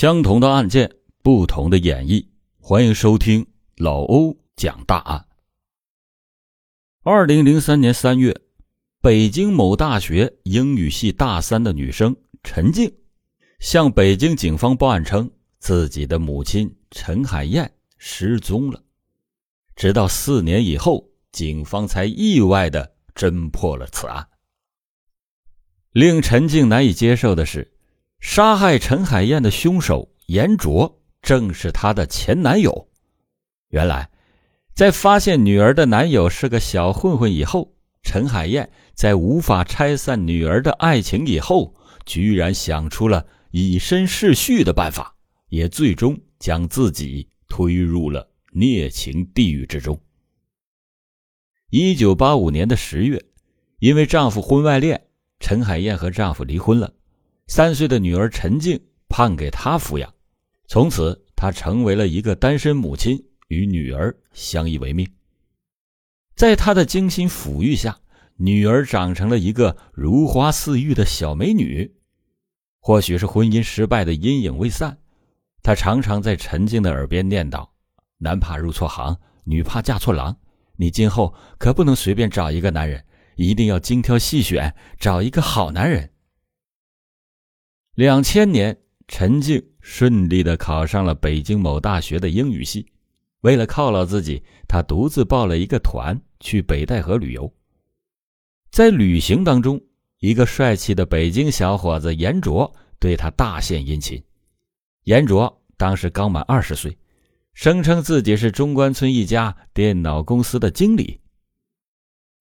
相同的案件，不同的演绎。欢迎收听老欧讲大案。二零零三年三月，北京某大学英语系大三的女生陈静，向北京警方报案称，自己的母亲陈海燕失踪了。直到四年以后，警方才意外的侦破了此案。令陈静难以接受的是。杀害陈海燕的凶手严卓正是她的前男友。原来，在发现女儿的男友是个小混混以后，陈海燕在无法拆散女儿的爱情以后，居然想出了以身试婿的办法，也最终将自己推入了孽情地狱之中。一九八五年的十月，因为丈夫婚外恋，陈海燕和丈夫离婚了。三岁的女儿陈静判给他抚养，从此她成为了一个单身母亲，与女儿相依为命。在他的精心抚育下，女儿长成了一个如花似玉的小美女。或许是婚姻失败的阴影未散，她常常在陈静的耳边念叨：“男怕入错行，女怕嫁错郎。你今后可不能随便找一个男人，一定要精挑细选，找一个好男人。”两千年，陈静顺利的考上了北京某大学的英语系。为了犒劳自己，她独自报了一个团去北戴河旅游。在旅行当中，一个帅气的北京小伙子严卓对她大献殷勤。严卓当时刚满二十岁，声称自己是中关村一家电脑公司的经理。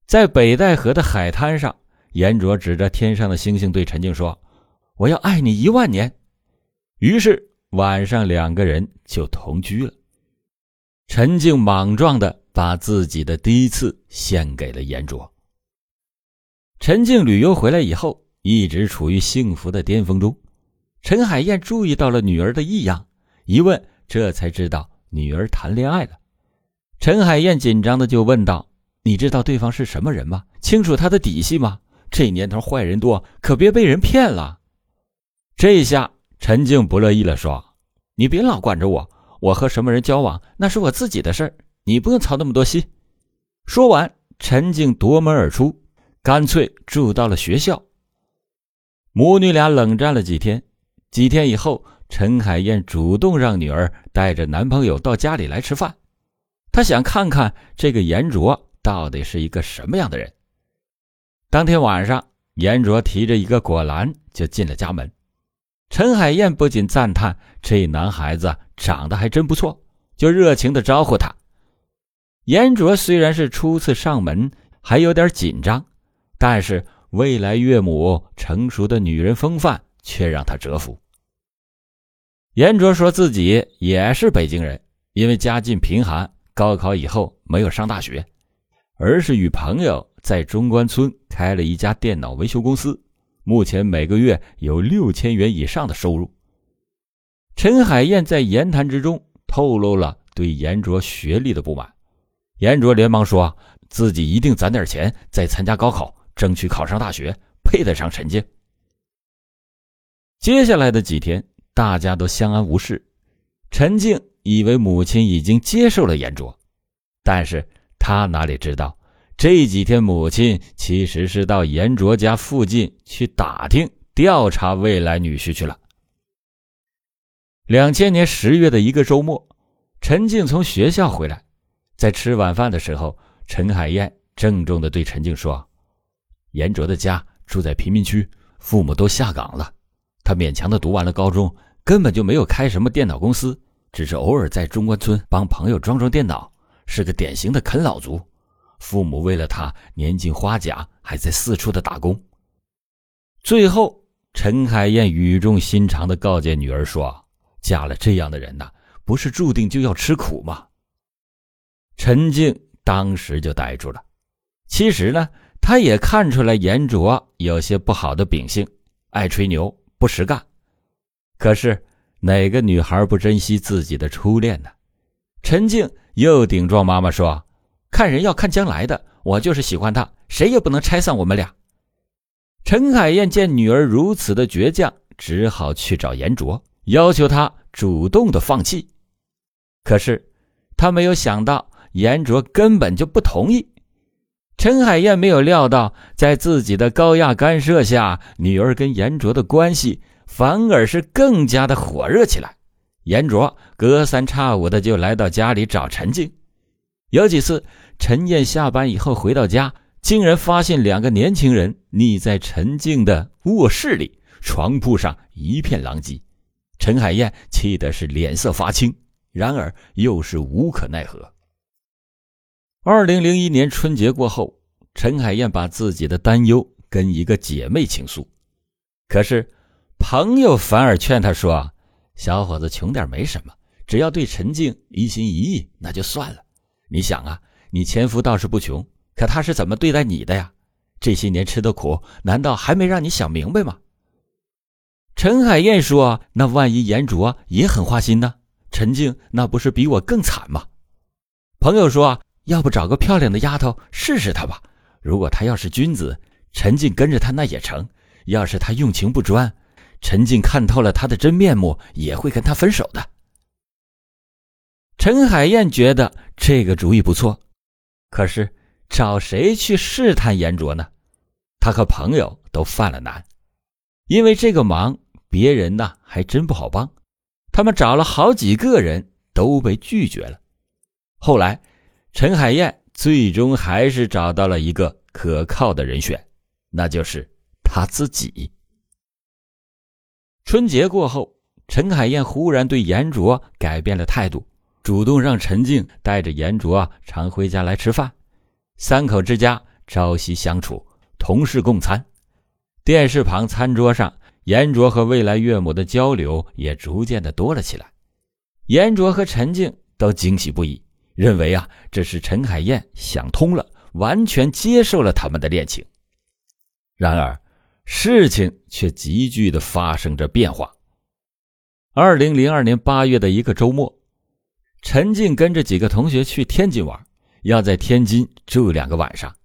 在北戴河的海滩上，严卓指着天上的星星对陈静说。我要爱你一万年。于是晚上两个人就同居了。陈静莽撞的把自己的第一次献给了严卓。陈静旅游回来以后，一直处于幸福的巅峰中。陈海燕注意到了女儿的异样，一问，这才知道女儿谈恋爱了。陈海燕紧张的就问道：“你知道对方是什么人吗？清楚他的底细吗？这年头坏人多，可别被人骗了。”这下陈静不乐意了，说：“你别老管着我，我和什么人交往那是我自己的事儿，你不用操那么多心。”说完，陈静夺门而出，干脆住到了学校。母女俩冷战了几天，几天以后，陈海燕主动让女儿带着男朋友到家里来吃饭，她想看看这个严卓到底是一个什么样的人。当天晚上，严卓提着一个果篮就进了家门。陈海燕不仅赞叹这男孩子长得还真不错，就热情的招呼他。严卓虽然是初次上门，还有点紧张，但是未来岳母成熟的女人风范却让他折服。严卓说自己也是北京人，因为家境贫寒，高考以后没有上大学，而是与朋友在中关村开了一家电脑维修公司。目前每个月有六千元以上的收入。陈海燕在言谈之中透露了对严卓学历的不满，严卓连忙说自己一定攒点钱再参加高考，争取考上大学，配得上陈静。接下来的几天，大家都相安无事。陈静以为母亲已经接受了严卓，但是他哪里知道。这几天，母亲其实是到严卓家附近去打听、调查未来女婿去了。两千年十月的一个周末，陈静从学校回来，在吃晚饭的时候，陈海燕郑重的对陈静说：“严卓的家住在贫民区，父母都下岗了，他勉强的读完了高中，根本就没有开什么电脑公司，只是偶尔在中关村帮朋友装装电脑，是个典型的啃老族。”父母为了他年近花甲，还在四处的打工。最后，陈海燕语重心长的告诫女儿说：“嫁了这样的人呐，不是注定就要吃苦吗？”陈静当时就呆住了。其实呢，她也看出来严卓有些不好的秉性，爱吹牛，不实干。可是哪个女孩不珍惜自己的初恋呢？陈静又顶撞妈妈说。看人要看将来的，我就是喜欢他，谁也不能拆散我们俩。陈海燕见女儿如此的倔强，只好去找严卓，要求他主动的放弃。可是他没有想到，严卓根本就不同意。陈海燕没有料到，在自己的高压干涉下，女儿跟严卓的关系反而是更加的火热起来。严卓隔三差五的就来到家里找陈静，有几次陈燕下班以后回到家，竟然发现两个年轻人腻在陈静的卧室里，床铺上一片狼藉。陈海燕气的是脸色发青，然而又是无可奈何。二零零一年春节过后，陈海燕把自己的担忧跟一个姐妹倾诉，可是朋友反而劝她说：“小伙子穷点没什么，只要对陈静一心一意，那就算了。你想啊，你前夫倒是不穷，可他是怎么对待你的呀？这些年吃的苦，难道还没让你想明白吗？”陈海燕说：“那万一严卓也很花心呢？陈静那不是比我更惨吗？”朋友说。要不找个漂亮的丫头试试他吧。如果他要是君子，陈静跟着他那也成；要是他用情不专，陈静看透了他的真面目，也会跟他分手的。陈海燕觉得这个主意不错，可是找谁去试探严卓呢？他和朋友都犯了难，因为这个忙别人呢还真不好帮。他们找了好几个人，都被拒绝了。后来。陈海燕最终还是找到了一个可靠的人选，那就是他自己。春节过后，陈海燕忽然对严卓改变了态度，主动让陈静带着严卓啊常回家来吃饭，三口之家朝夕相处，同事共餐。电视旁餐桌上，严卓和未来岳母的交流也逐渐的多了起来。严卓和陈静都惊喜不已。认为啊，这是陈海燕想通了，完全接受了他们的恋情。然而，事情却急剧的发生着变化。二零零二年八月的一个周末，陈静跟着几个同学去天津玩，要在天津住两个晚上。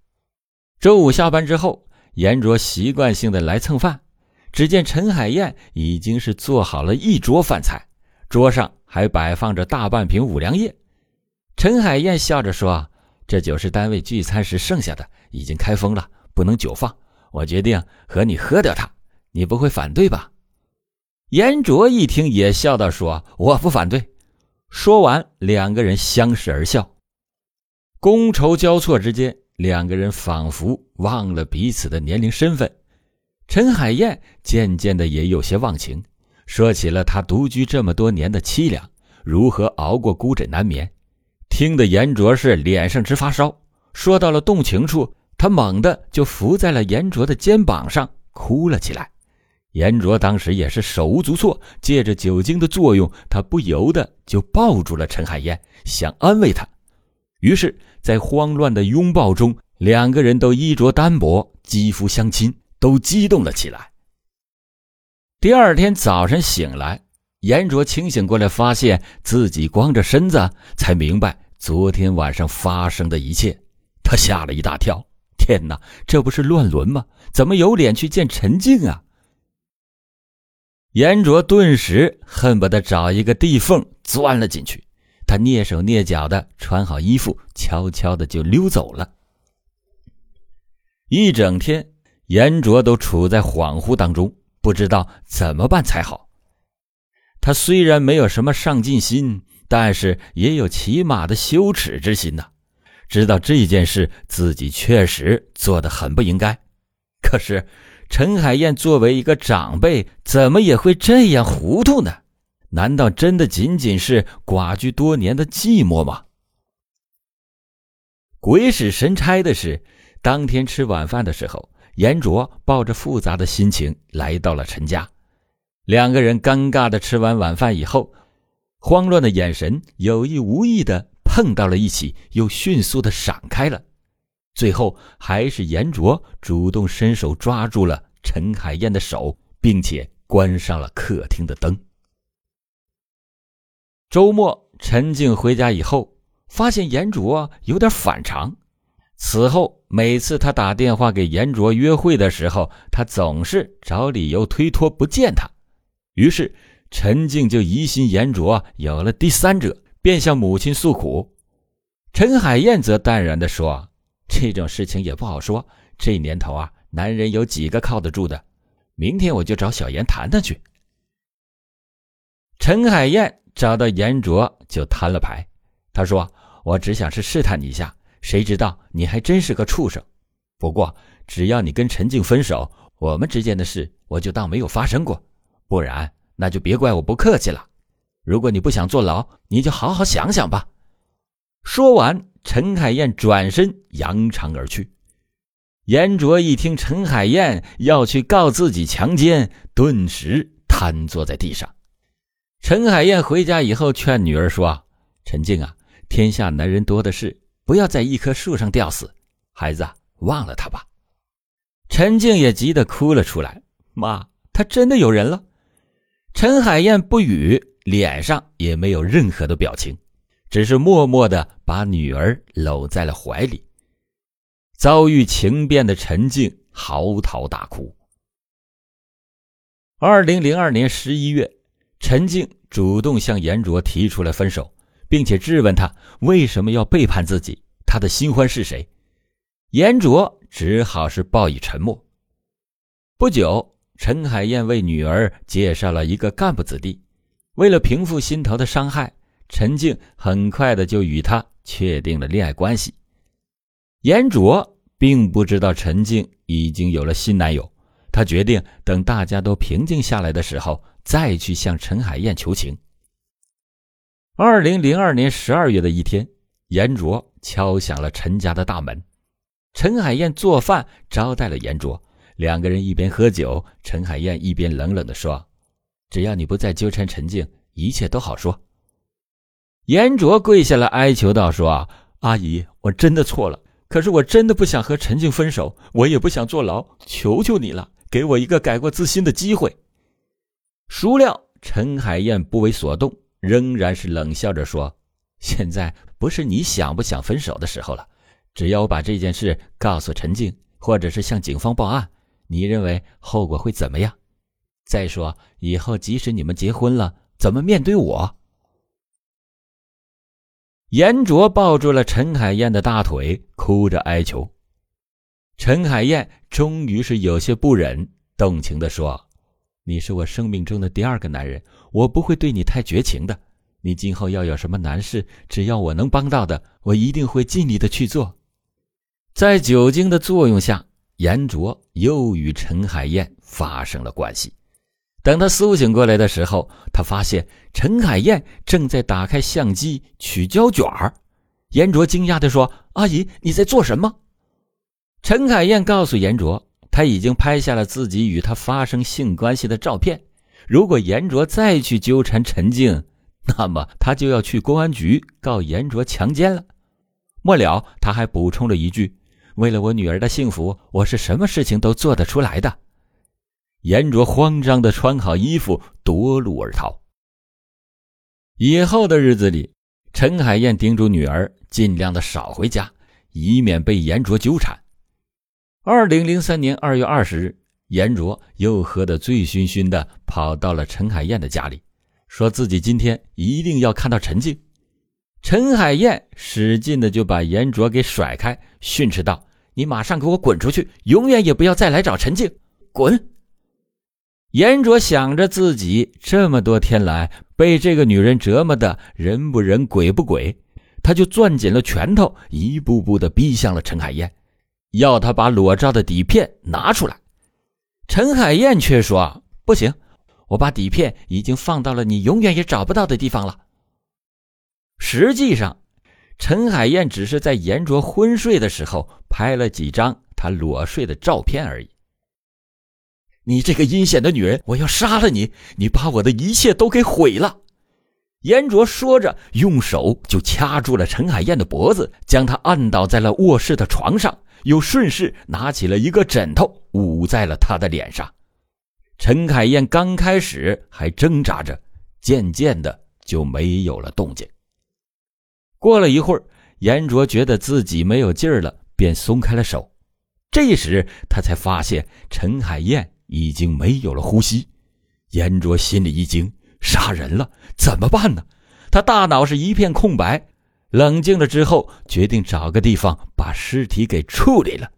周五下班之后，严卓习惯性的来蹭饭，只见陈海燕已经是做好了一桌饭菜，桌上还摆放着大半瓶五粮液。陈海燕笑着说：“这酒是单位聚餐时剩下的，已经开封了，不能久放。我决定和你喝掉它，你不会反对吧？”严卓一听也笑道：“说我不反对。”说完，两个人相视而笑。觥筹交错之间，两个人仿佛忘了彼此的年龄身份。陈海燕渐渐的也有些忘情，说起了她独居这么多年的凄凉，如何熬过孤枕难眠。听得严卓是脸上直发烧，说到了动情处，他猛地就伏在了严卓的肩膀上哭了起来。严卓当时也是手无足措，借着酒精的作用，他不由得就抱住了陈海燕，想安慰她。于是，在慌乱的拥抱中，两个人都衣着单薄，肌肤相亲，都激动了起来。第二天早晨醒来，严卓清醒过来，发现自己光着身子，才明白。昨天晚上发生的一切，他吓了一大跳。天哪，这不是乱伦吗？怎么有脸去见陈静啊？严卓顿时恨不得找一个地缝钻了进去。他蹑手蹑脚的穿好衣服，悄悄的就溜走了。一整天，严卓都处在恍惚当中，不知道怎么办才好。他虽然没有什么上进心。但是也有起码的羞耻之心呐，知道这件事自己确实做的很不应该。可是陈海燕作为一个长辈，怎么也会这样糊涂呢？难道真的仅仅是寡居多年的寂寞吗？鬼使神差的是，当天吃晚饭的时候，严卓抱着复杂的心情来到了陈家，两个人尴尬的吃完晚饭以后。慌乱的眼神有意无意的碰到了一起，又迅速的闪开了。最后还是严卓主动伸手抓住了陈海燕的手，并且关上了客厅的灯。周末，陈静回家以后，发现严卓有点反常。此后，每次他打电话给严卓约会的时候，他总是找理由推脱不见他。于是。陈静就疑心严卓有了第三者，便向母亲诉苦。陈海燕则淡然地说：“这种事情也不好说，这年头啊，男人有几个靠得住的？明天我就找小严谈谈去。”陈海燕找到严卓就摊了牌，他说：“我只想是试探你一下，谁知道你还真是个畜生。不过只要你跟陈静分手，我们之间的事我就当没有发生过，不然……”那就别怪我不客气了。如果你不想坐牢，你就好好想想吧。说完，陈海燕转身扬长而去。严卓一听陈海燕要去告自己强奸，顿时瘫坐在地上。陈海燕回家以后劝女儿说：“陈静啊，天下男人多的是，不要在一棵树上吊死。孩子，忘了他吧。”陈静也急得哭了出来：“妈，他真的有人了。”陈海燕不语，脸上也没有任何的表情，只是默默的把女儿搂在了怀里。遭遇情变的陈静嚎啕大哭。二零零二年十一月，陈静主动向严卓提出了分手，并且质问他为什么要背叛自己，他的新欢是谁？严卓只好是报以沉默。不久。陈海燕为女儿介绍了一个干部子弟，为了平复心头的伤害，陈静很快的就与他确定了恋爱关系。严卓并不知道陈静已经有了新男友，他决定等大家都平静下来的时候再去向陈海燕求情。二零零二年十二月的一天，严卓敲响了陈家的大门，陈海燕做饭招待了严卓。两个人一边喝酒，陈海燕一边冷冷的说：“只要你不再纠缠陈静，一切都好说。”严卓跪下来哀求道：“说阿姨，我真的错了，可是我真的不想和陈静分手，我也不想坐牢，求求你了，给我一个改过自新的机会。”孰料陈海燕不为所动，仍然是冷笑着说：“现在不是你想不想分手的时候了，只要我把这件事告诉陈静，或者是向警方报案。”你认为后果会怎么样？再说以后即使你们结婚了，怎么面对我？严卓抱住了陈海燕的大腿，哭着哀求。陈海燕终于是有些不忍，动情的说：“你是我生命中的第二个男人，我不会对你太绝情的。你今后要有什么难事，只要我能帮到的，我一定会尽力的去做。”在酒精的作用下。严卓又与陈海燕发生了关系。等他苏醒过来的时候，他发现陈海燕正在打开相机取胶卷儿。严卓惊讶地说：“阿姨，你在做什么？”陈海燕告诉严卓，他已经拍下了自己与他发生性关系的照片。如果严卓再去纠缠陈静，那么他就要去公安局告严卓强奸了。末了，他还补充了一句。为了我女儿的幸福，我是什么事情都做得出来的。严卓慌张的穿好衣服，夺路而逃。以后的日子里，陈海燕叮嘱女儿尽量的少回家，以免被严卓纠缠。二零零三年二月二十日，严卓又喝得醉醺醺的，跑到了陈海燕的家里，说自己今天一定要看到陈静。陈海燕使劲的就把严卓给甩开，训斥道：“你马上给我滚出去，永远也不要再来找陈静，滚！”严卓想着自己这么多天来被这个女人折磨的人不人鬼不鬼，他就攥紧了拳头，一步步的逼向了陈海燕，要他把裸照的底片拿出来。陈海燕却说：“不行，我把底片已经放到了你永远也找不到的地方了。”实际上，陈海燕只是在严卓昏睡的时候拍了几张他裸睡的照片而已。你这个阴险的女人，我要杀了你！你把我的一切都给毁了！严卓说着，用手就掐住了陈海燕的脖子，将她按倒在了卧室的床上，又顺势拿起了一个枕头捂在了她的脸上。陈海燕刚开始还挣扎着，渐渐的就没有了动静。过了一会儿，严卓觉得自己没有劲儿了，便松开了手。这时他才发现陈海燕已经没有了呼吸。严卓心里一惊，杀人了，怎么办呢？他大脑是一片空白。冷静了之后，决定找个地方把尸体给处理了。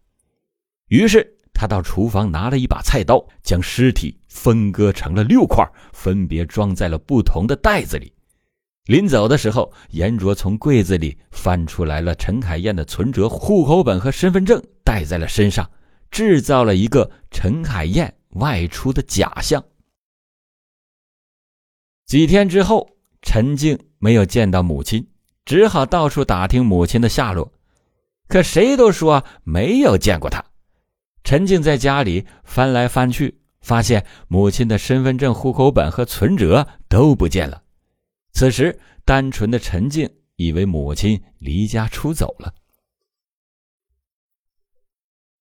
于是他到厨房拿了一把菜刀，将尸体分割成了六块，分别装在了不同的袋子里。临走的时候，严卓从柜子里翻出来了陈海燕的存折、户口本和身份证，带在了身上，制造了一个陈海燕外出的假象。几天之后，陈静没有见到母亲。只好到处打听母亲的下落，可谁都说没有见过她。陈静在家里翻来翻去，发现母亲的身份证、户口本和存折都不见了。此时，单纯的陈静以为母亲离家出走了。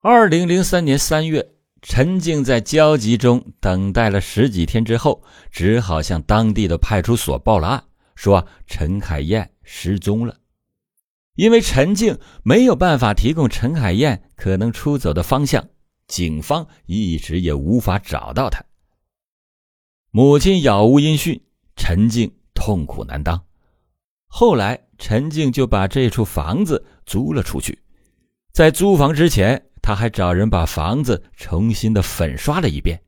二零零三年三月，陈静在焦急中等待了十几天之后，只好向当地的派出所报了案。说陈海燕失踪了，因为陈静没有办法提供陈海燕可能出走的方向，警方一直也无法找到她。母亲杳无音讯，陈静痛苦难当。后来，陈静就把这处房子租了出去。在租房之前，他还找人把房子重新的粉刷了一遍。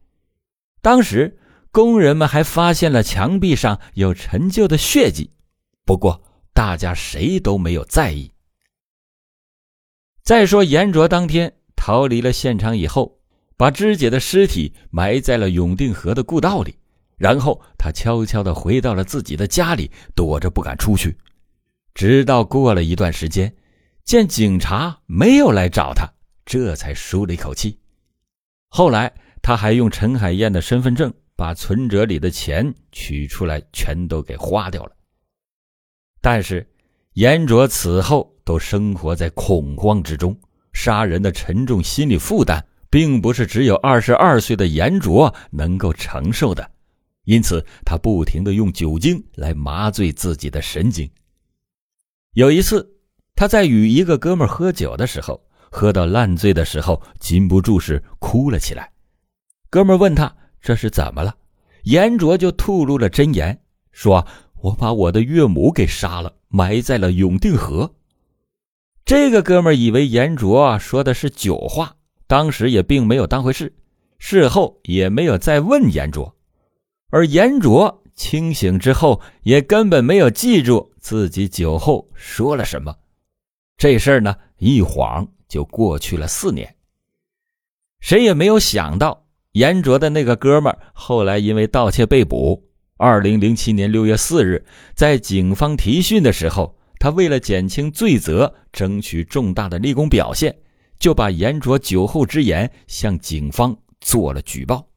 当时。工人们还发现了墙壁上有陈旧的血迹，不过大家谁都没有在意。再说严卓当天逃离了现场以后，把肢解的尸体埋在了永定河的故道里，然后他悄悄的回到了自己的家里，躲着不敢出去。直到过了一段时间，见警察没有来找他，这才舒了一口气。后来他还用陈海燕的身份证。把存折里的钱取出来，全都给花掉了。但是，严卓此后都生活在恐慌之中。杀人的沉重心理负担，并不是只有二十二岁的严卓能够承受的。因此，他不停的用酒精来麻醉自己的神经。有一次，他在与一个哥们喝酒的时候，喝到烂醉的时候，禁不住是哭了起来。哥们问他。这是怎么了？严卓就吐露了真言，说：“我把我的岳母给杀了，埋在了永定河。”这个哥们以为严卓说的是酒话，当时也并没有当回事，事后也没有再问严卓。而严卓清醒之后，也根本没有记住自己酒后说了什么。这事儿呢，一晃就过去了四年。谁也没有想到。严卓的那个哥们后来因为盗窃被捕。二零零七年六月四日，在警方提讯的时候，他为了减轻罪责，争取重大的立功表现，就把严卓酒后之言向警方做了举报。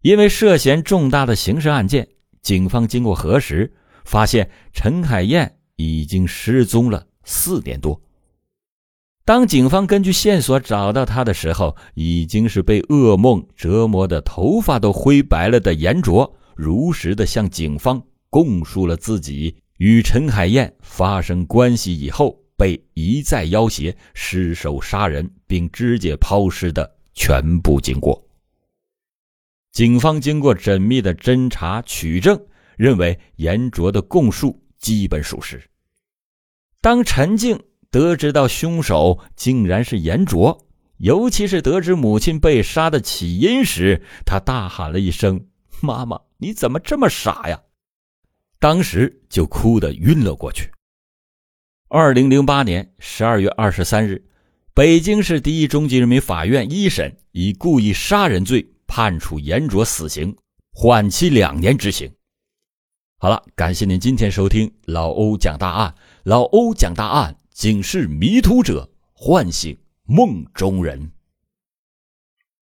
因为涉嫌重大的刑事案件，警方经过核实，发现陈海燕已经失踪了四年多。当警方根据线索找到他的时候，已经是被噩梦折磨的头发都灰白了的严卓，如实的向警方供述了自己与陈海燕发生关系以后被一再要挟、失手杀人并肢解抛尸的全部经过。警方经过缜密的侦查取证，认为严卓的供述基本属实。当陈静。得知到凶手竟然是严卓，尤其是得知母亲被杀的起因时，他大喊了一声：“妈妈，你怎么这么傻呀！”当时就哭得晕了过去。二零零八年十二月二十三日，北京市第一中级人民法院一审以故意杀人罪判处严卓死刑，缓期两年执行。好了，感谢您今天收听老欧讲大案，老欧讲大案。警示迷途者，唤醒梦中人。